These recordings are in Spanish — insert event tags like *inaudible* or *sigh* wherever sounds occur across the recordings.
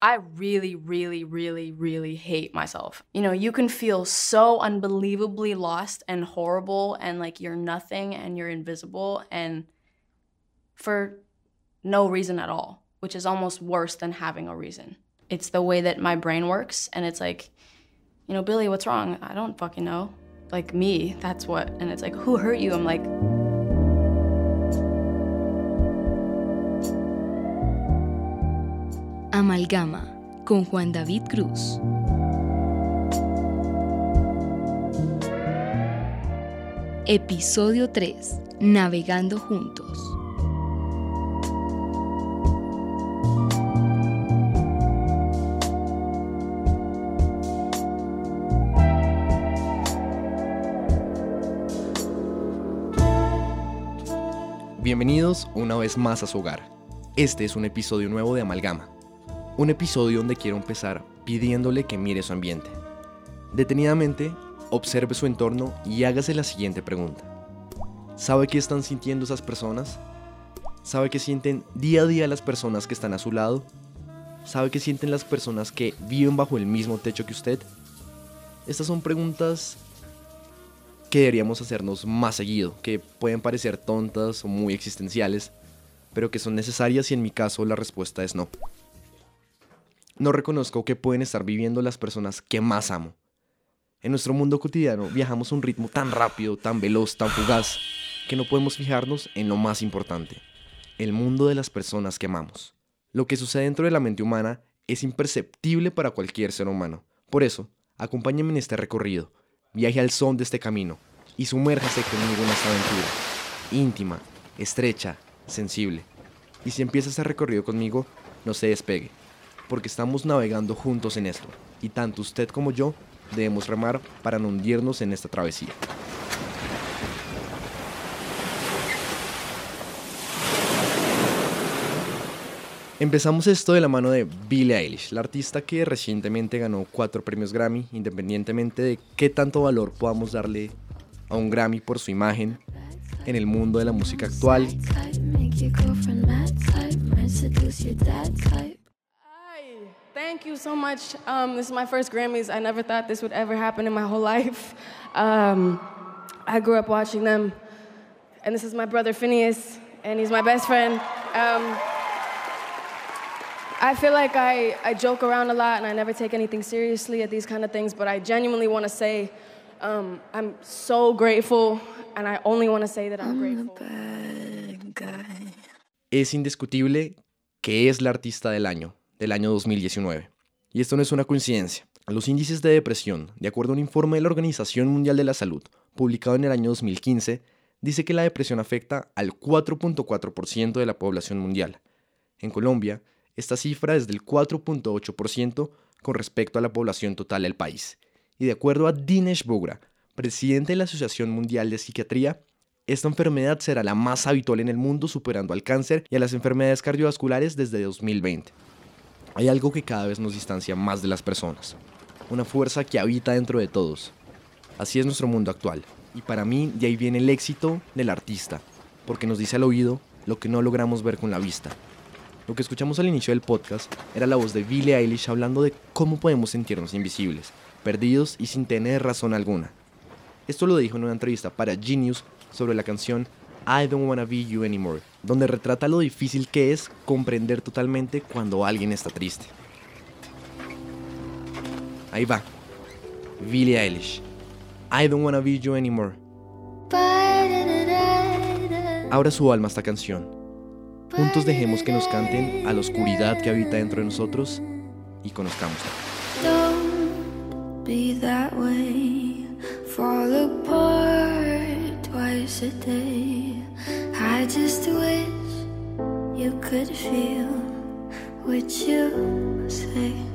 I really, really, really, really hate myself. You know, you can feel so unbelievably lost and horrible and like you're nothing and you're invisible and for no reason at all, which is almost worse than having a reason. It's the way that my brain works and it's like, you know, Billy, what's wrong? I don't fucking know. Like me, that's what. And it's like, who hurt you? I'm like, Amalgama con Juan David Cruz. Episodio 3. Navegando juntos. Bienvenidos una vez más a su hogar. Este es un episodio nuevo de Amalgama, un episodio donde quiero empezar pidiéndole que mire su ambiente. Detenidamente, observe su entorno y hágase la siguiente pregunta. ¿Sabe qué están sintiendo esas personas? ¿Sabe qué sienten día a día las personas que están a su lado? ¿Sabe qué sienten las personas que viven bajo el mismo techo que usted? Estas son preguntas que deberíamos hacernos más seguido, que pueden parecer tontas o muy existenciales, pero que son necesarias y en mi caso la respuesta es no no reconozco que pueden estar viviendo las personas que más amo. En nuestro mundo cotidiano viajamos a un ritmo tan rápido, tan veloz, tan fugaz, que no podemos fijarnos en lo más importante, el mundo de las personas que amamos. Lo que sucede dentro de la mente humana es imperceptible para cualquier ser humano. Por eso, acompáñenme en este recorrido, viaje al son de este camino y sumérjase conmigo en esta aventura, íntima, estrecha, sensible. Y si empieza ese recorrido conmigo, no se despegue porque estamos navegando juntos en esto, y tanto usted como yo debemos remar para no hundirnos en esta travesía. Empezamos esto de la mano de Billie Eilish, la artista que recientemente ganó cuatro premios Grammy, independientemente de qué tanto valor podamos darle a un Grammy por su imagen en el mundo de la música actual. Thank you so much. Um, this is my first Grammys. I never thought this would ever happen in my whole *laughs* life. Um, I grew up watching them, and this is my brother Phineas, and he's my best friend. Um, I feel like I, I joke around a lot and I never take anything seriously at these kind of things, but I genuinely want to say um, I'm so grateful, and I only want to say that I'm, I'm grateful. Es indiscutible que es la artista del año. Del año 2019. Y esto no es una coincidencia. Los índices de depresión, de acuerdo a un informe de la Organización Mundial de la Salud, publicado en el año 2015, dice que la depresión afecta al 4.4% de la población mundial. En Colombia, esta cifra es del 4.8% con respecto a la población total del país. Y de acuerdo a Dinesh Bogra, presidente de la Asociación Mundial de Psiquiatría, esta enfermedad será la más habitual en el mundo, superando al cáncer y a las enfermedades cardiovasculares desde 2020. Hay algo que cada vez nos distancia más de las personas, una fuerza que habita dentro de todos. Así es nuestro mundo actual, y para mí de ahí viene el éxito del artista, porque nos dice al oído lo que no logramos ver con la vista. Lo que escuchamos al inicio del podcast era la voz de Billie Eilish hablando de cómo podemos sentirnos invisibles, perdidos y sin tener razón alguna. Esto lo dijo en una entrevista para Genius sobre la canción I Don't Wanna Be You Anymore, donde retrata lo difícil que es comprender totalmente cuando alguien está triste. Ahí va, Billie Eilish, I Don't Wanna Be You Anymore. Abra su alma esta canción. Juntos dejemos que nos canten a la oscuridad que habita dentro de nosotros y conozcámosla. twice a day. I just wish you could feel what you say.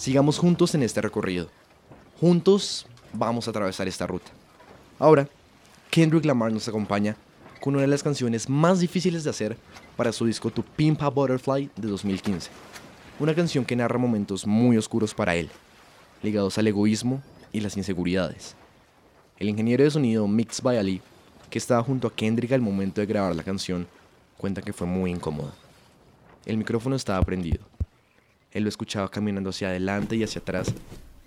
Sigamos juntos en este recorrido. Juntos vamos a atravesar esta ruta. Ahora, Kendrick Lamar nos acompaña con una de las canciones más difíciles de hacer para su disco To Pimp a Butterfly de 2015. Una canción que narra momentos muy oscuros para él, ligados al egoísmo y las inseguridades. El ingeniero de sonido Mix by Ali, que estaba junto a Kendrick al momento de grabar la canción, cuenta que fue muy incómoda. El micrófono estaba prendido. Él lo escuchaba caminando hacia adelante y hacia atrás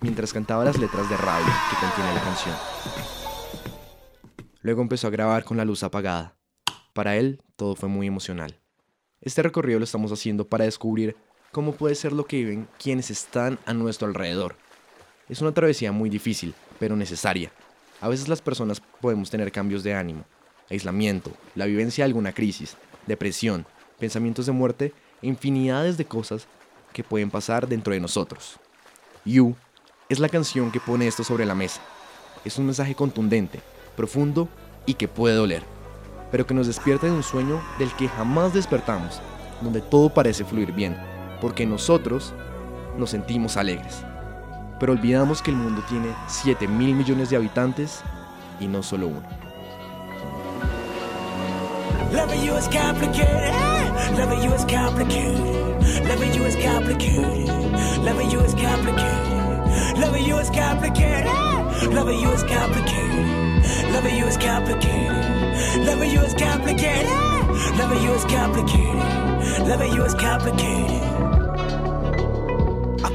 mientras cantaba las letras de rabia que contiene la canción. Luego empezó a grabar con la luz apagada. Para él, todo fue muy emocional. Este recorrido lo estamos haciendo para descubrir cómo puede ser lo que viven quienes están a nuestro alrededor. Es una travesía muy difícil, pero necesaria. A veces las personas podemos tener cambios de ánimo, aislamiento, la vivencia de alguna crisis, depresión, pensamientos de muerte e infinidades de cosas que pueden pasar dentro de nosotros. You es la canción que pone esto sobre la mesa. Es un mensaje contundente, profundo y que puede doler, pero que nos despierta de un sueño del que jamás despertamos, donde todo parece fluir bien, porque nosotros nos sentimos alegres. Pero olvidamos que el mundo tiene 7 mil millones de habitantes y no solo uno. Loving you is complicated. Loving you is complicated. Loving you is complicated. Loving you is complicated. Loving you is complicated. Loving you is complicated. Loving you is complicated. Loving you is complicated.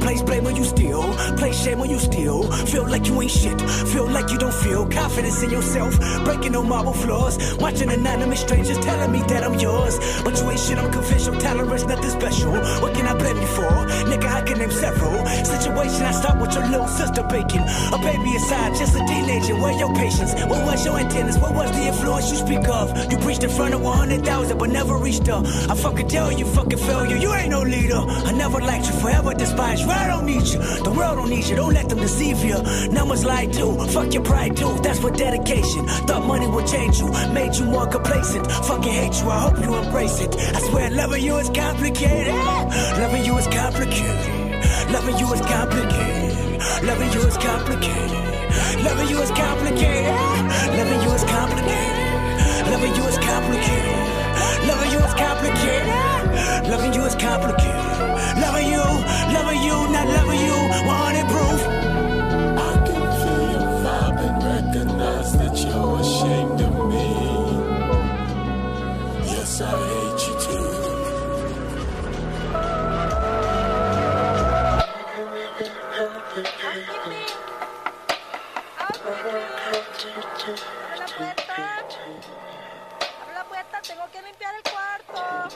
Place blame when you steal, place shame when you steal. Feel like you ain't shit, feel like you don't feel confidence in yourself. Breaking no marble floors, watching anonymous strangers telling me that I'm yours. But you ain't shit, I'm confidential, tolerance, nothing special. What can I blame you for? Nigga, I can name several. Situation I start with your little sister baking. A baby aside, just a teenager. Where your patience? What was your antennas? What was the influence you speak of? You preached in front of 100,000 but never reached up. I fucking tell you, fucking failure. You ain't no leader. I never liked you, forever despise you. I don't need you. The world don't need you. Don't let them deceive you. Numbers lie too. Fuck your pride too. That's what dedication. Thought money would change you. Made you more complacent. Fucking hate you. I hope you embrace it. I swear loving you is complicated. Loving you is complicated. Loving you is complicated. Loving you is complicated. Loving you is complicated. Loving you is complicated. Loving you is complicated. Loving you is complicated. Loving you is complicated. Loving you, loving you, not loving you. 100 proof. I can feel your vibe and recognize that you're ashamed of me. Yes, I hate you too. Abre la puerta, tengo que limpiar el cuarto.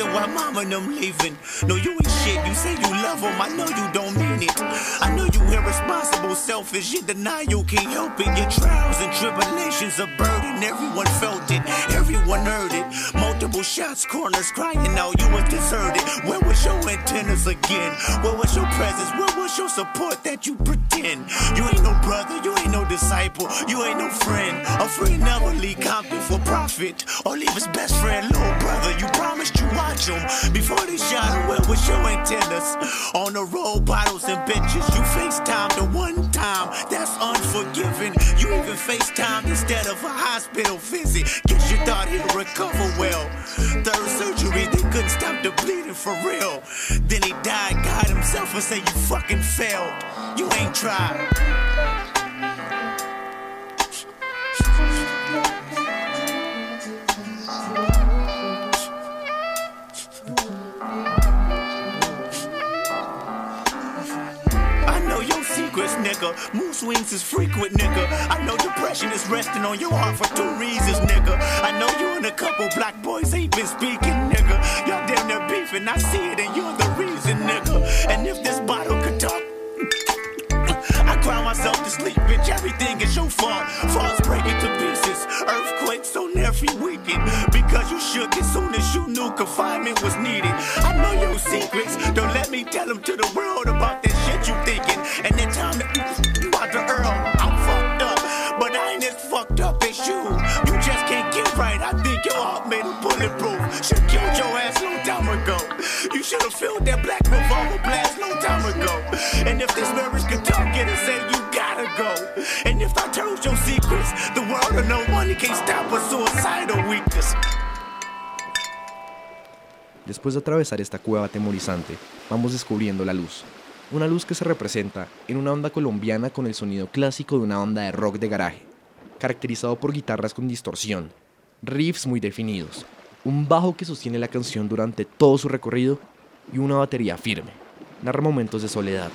reason why mama and them leaving. No, you ain't shit. You say you love them, I know you don't mean it. I know you irresponsible, selfish, you deny you can't help it. Your trials and tribulations a burden. Everyone felt it, everyone heard it. Multiple shots, corners crying out, you was deserted. Where was your antennas again? Where was your presence? Where was your support that you pretend? You ain't no brother, you ain't no disciple, you ain't no friend. A friend never leave Compton for profit or leave his best friend, little brother. You promised you watch him before they shot. Where was your antennas? On the road, bottles and benches. You FaceTime the one time, that's unforgiving. You even FaceTime instead of a hospital visit. Guess you thought he'd recover well. Third surgery, they couldn't stop the bleeding for real. Then he died, God himself, and say you fucking failed. You ain't tried. Nigga. Mood swings is frequent, nigga. I know depression is resting on your heart for two reasons, nigga. I know you and a couple black boys ain't been speaking, nigga. Y'all damn near beefing, I see it, and you're the reason, nigga. And if this bottle could talk. I cry myself to sleep, bitch. Everything is your fault. Falls breaking to pieces. Earthquakes on every weekend. Because you shook as soon as you knew confinement was needed. I know your secrets. Don't let me tell them to the world about that shit you thinking. And then time to about the Earl. I'm fucked up, but I ain't as fucked up as you. You just can't get right. I think your heart made a bulletproof. Should killed your ass long time ago. You should have filled that black revolver blast long time ago. And if this marriage could talk, it'd say you gotta go. And if I told your secrets, the world will know money can't stop a suicidal weakness. Después de atravesar esta cueva atemorizante, vamos descubriendo la luz. Una luz que se representa en una onda colombiana con el sonido clásico de una banda de rock de garaje, caracterizado por guitarras con distorsión, riffs muy definidos, un bajo que sostiene la canción durante todo su recorrido y una batería firme. Narra momentos de soledad,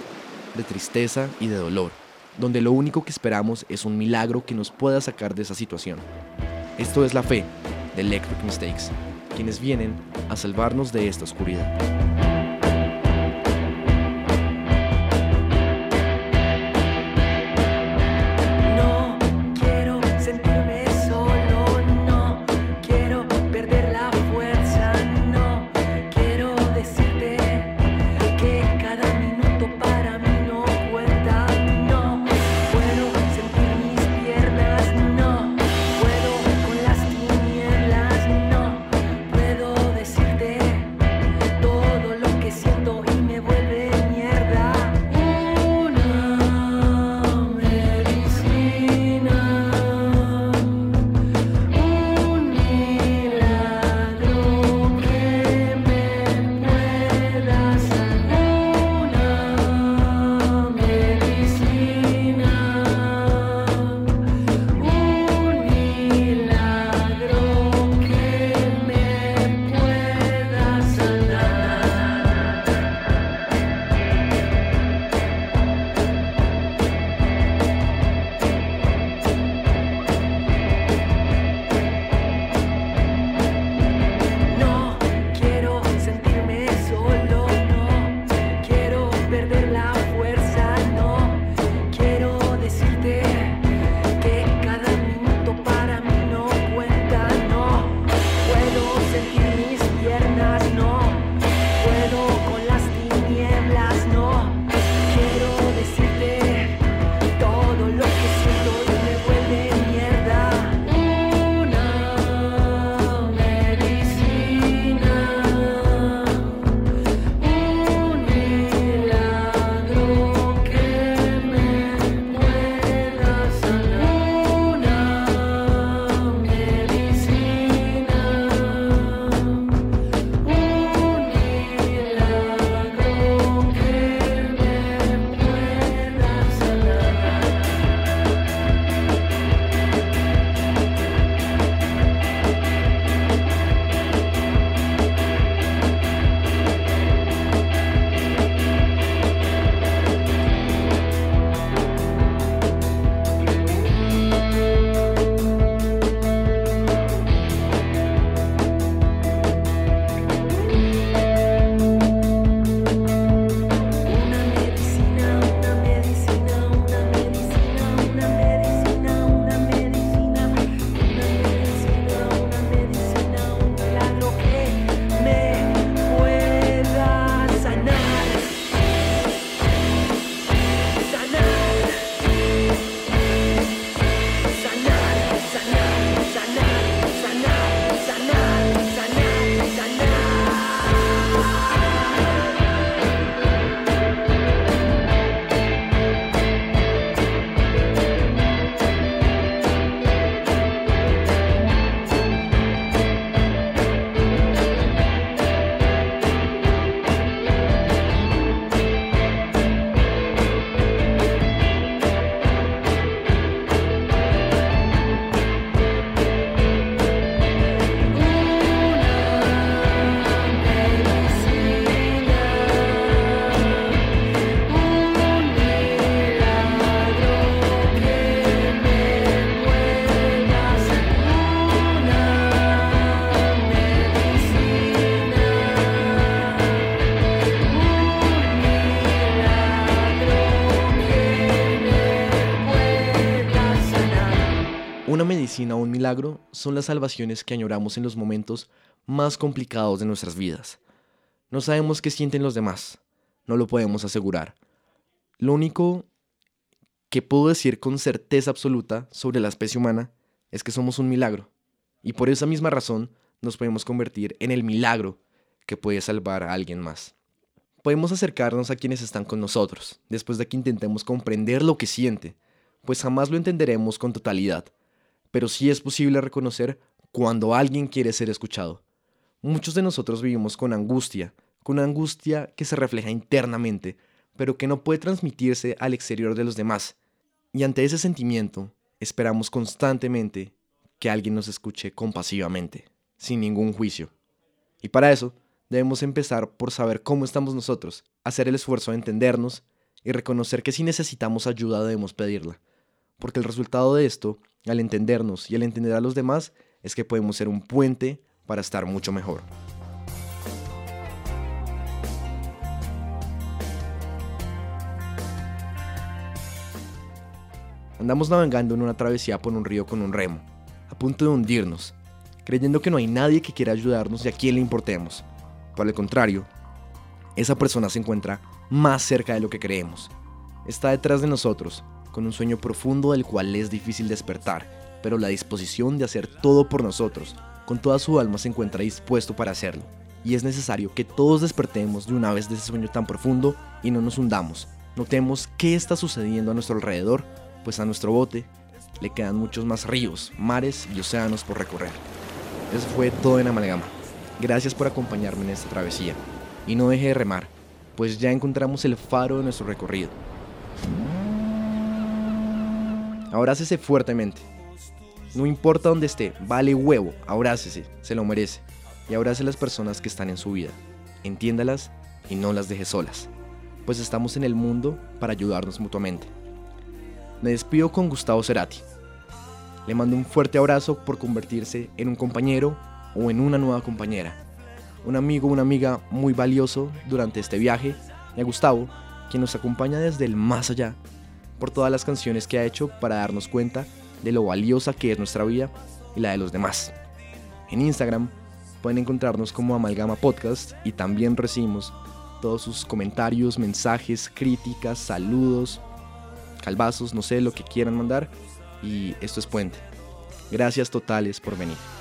de tristeza y de dolor, donde lo único que esperamos es un milagro que nos pueda sacar de esa situación. Esto es la fe de Electric Mistakes, quienes vienen a salvarnos de esta oscuridad. Son las salvaciones que añoramos en los momentos más complicados de nuestras vidas. No sabemos qué sienten los demás, no lo podemos asegurar. Lo único que puedo decir con certeza absoluta sobre la especie humana es que somos un milagro, y por esa misma razón nos podemos convertir en el milagro que puede salvar a alguien más. Podemos acercarnos a quienes están con nosotros, después de que intentemos comprender lo que siente, pues jamás lo entenderemos con totalidad, pero sí es posible reconocer cuando alguien quiere ser escuchado. Muchos de nosotros vivimos con angustia, con angustia que se refleja internamente, pero que no puede transmitirse al exterior de los demás. Y ante ese sentimiento, esperamos constantemente que alguien nos escuche compasivamente, sin ningún juicio. Y para eso, debemos empezar por saber cómo estamos nosotros, hacer el esfuerzo de entendernos y reconocer que si necesitamos ayuda debemos pedirla. Porque el resultado de esto, al entendernos y al entender a los demás, es que podemos ser un puente para estar mucho mejor. Andamos navegando en una travesía por un río con un remo, a punto de hundirnos, creyendo que no hay nadie que quiera ayudarnos y a quien le importemos. Por el contrario, esa persona se encuentra más cerca de lo que creemos. Está detrás de nosotros, con un sueño profundo del cual es difícil despertar, pero la disposición de hacer todo por nosotros, con toda su alma se encuentra dispuesto para hacerlo. Y es necesario que todos despertemos de una vez de ese sueño tan profundo y no nos hundamos. Notemos qué está sucediendo a nuestro alrededor, pues a nuestro bote le quedan muchos más ríos, mares y océanos por recorrer. Eso fue todo en Amalgama. Gracias por acompañarme en esta travesía. Y no deje de remar, pues ya encontramos el faro de nuestro recorrido. Abrácese fuertemente. No importa dónde esté, vale huevo, abrácese, se lo merece. Y abrace a las personas que están en su vida. Entiéndalas y no las deje solas, pues estamos en el mundo para ayudarnos mutuamente. Me despido con Gustavo Cerati. Le mando un fuerte abrazo por convertirse en un compañero o en una nueva compañera. Un amigo una amiga muy valioso durante este viaje. Y a Gustavo, quien nos acompaña desde el más allá, por todas las canciones que ha hecho para darnos cuenta de lo valiosa que es nuestra vida y la de los demás. En Instagram pueden encontrarnos como Amalgama Podcast y también recibimos todos sus comentarios, mensajes, críticas, saludos, calvazos, no sé, lo que quieran mandar. Y esto es Puente. Gracias totales por venir.